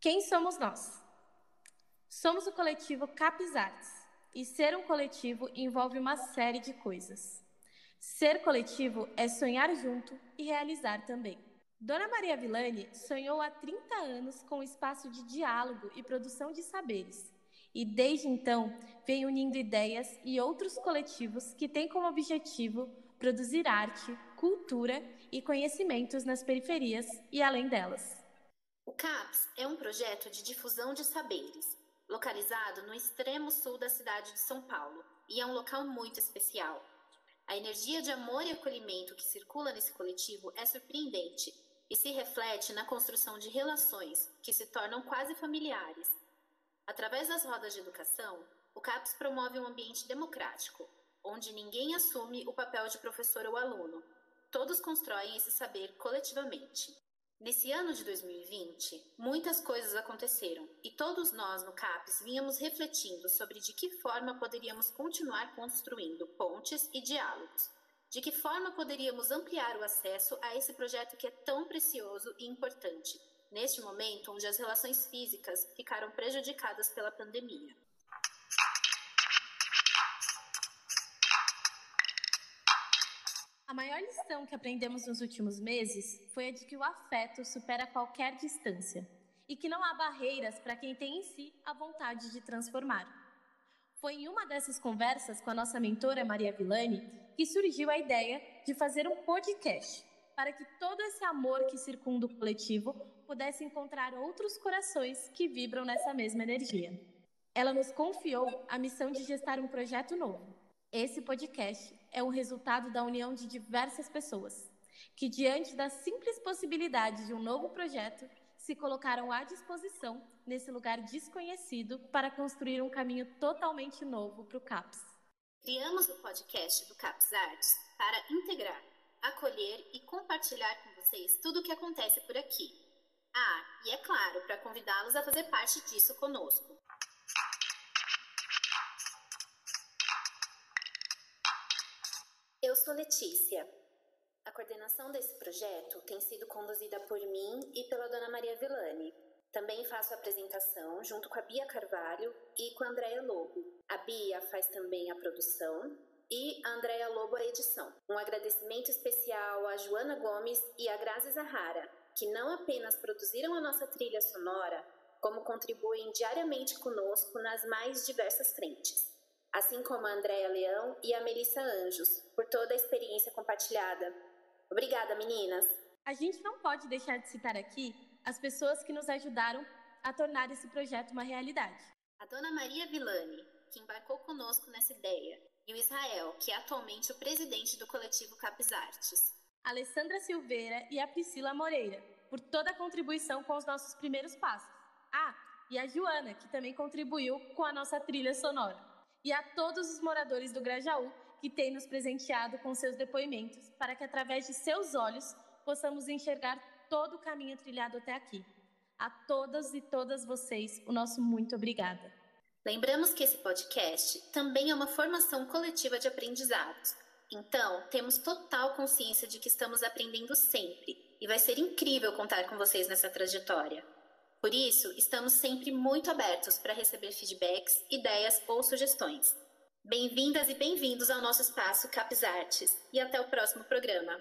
Quem somos nós? Somos o coletivo Capes Artes, e ser um coletivo envolve uma série de coisas. Ser coletivo é sonhar junto e realizar também. Dona Maria Villani sonhou há 30 anos com um espaço de diálogo e produção de saberes, e desde então vem unindo ideias e outros coletivos que têm como objetivo produzir arte, cultura e conhecimentos nas periferias e além delas. O CAPS é um projeto de difusão de saberes, localizado no extremo sul da cidade de São Paulo, e é um local muito especial. A energia de amor e acolhimento que circula nesse coletivo é surpreendente e se reflete na construção de relações que se tornam quase familiares. Através das rodas de educação, o CAPS promove um ambiente democrático, onde ninguém assume o papel de professor ou aluno. Todos constroem esse saber coletivamente. Nesse ano de 2020, muitas coisas aconteceram e todos nós no CAPES vínhamos refletindo sobre de que forma poderíamos continuar construindo pontes e diálogos, de que forma poderíamos ampliar o acesso a esse projeto que é tão precioso e importante, neste momento onde as relações físicas ficaram prejudicadas pela pandemia. A maior lição que aprendemos nos últimos meses foi a de que o afeto supera qualquer distância e que não há barreiras para quem tem em si a vontade de transformar. Foi em uma dessas conversas com a nossa mentora Maria Villani que surgiu a ideia de fazer um podcast para que todo esse amor que circunda o coletivo pudesse encontrar outros corações que vibram nessa mesma energia. Ela nos confiou a missão de gestar um projeto novo. Esse podcast é o resultado da união de diversas pessoas, que, diante da simples possibilidade de um novo projeto, se colocaram à disposição nesse lugar desconhecido para construir um caminho totalmente novo para o CAPS. Criamos o podcast do CAPS Arts para integrar, acolher e compartilhar com vocês tudo o que acontece por aqui. Ah, e é claro, para convidá-los a fazer parte disso conosco. Eu sou Letícia. A coordenação desse projeto tem sido conduzida por mim e pela Dona Maria Villani. Também faço a apresentação junto com a Bia Carvalho e com a Andréia Lobo. A Bia faz também a produção e a Andréia Lobo a edição. Um agradecimento especial a Joana Gomes e a Grazi Zahara, que não apenas produziram a nossa trilha sonora, como contribuem diariamente conosco nas mais diversas frentes assim como a Andréa Leão e a Melissa Anjos, por toda a experiência compartilhada. Obrigada, meninas! A gente não pode deixar de citar aqui as pessoas que nos ajudaram a tornar esse projeto uma realidade. A dona Maria Villani, que embarcou conosco nessa ideia, e o Israel, que é atualmente o presidente do coletivo Capes Artes. A Alessandra Silveira e a Priscila Moreira, por toda a contribuição com os nossos primeiros passos. Ah, e a Joana, que também contribuiu com a nossa trilha sonora e a todos os moradores do Grajaú que têm nos presenteado com seus depoimentos, para que através de seus olhos possamos enxergar todo o caminho trilhado até aqui. A todas e todas vocês, o nosso muito obrigada. Lembramos que esse podcast também é uma formação coletiva de aprendizados. Então, temos total consciência de que estamos aprendendo sempre e vai ser incrível contar com vocês nessa trajetória. Por isso, estamos sempre muito abertos para receber feedbacks, ideias ou sugestões. Bem-vindas e bem-vindos ao nosso espaço Caps Artes e até o próximo programa.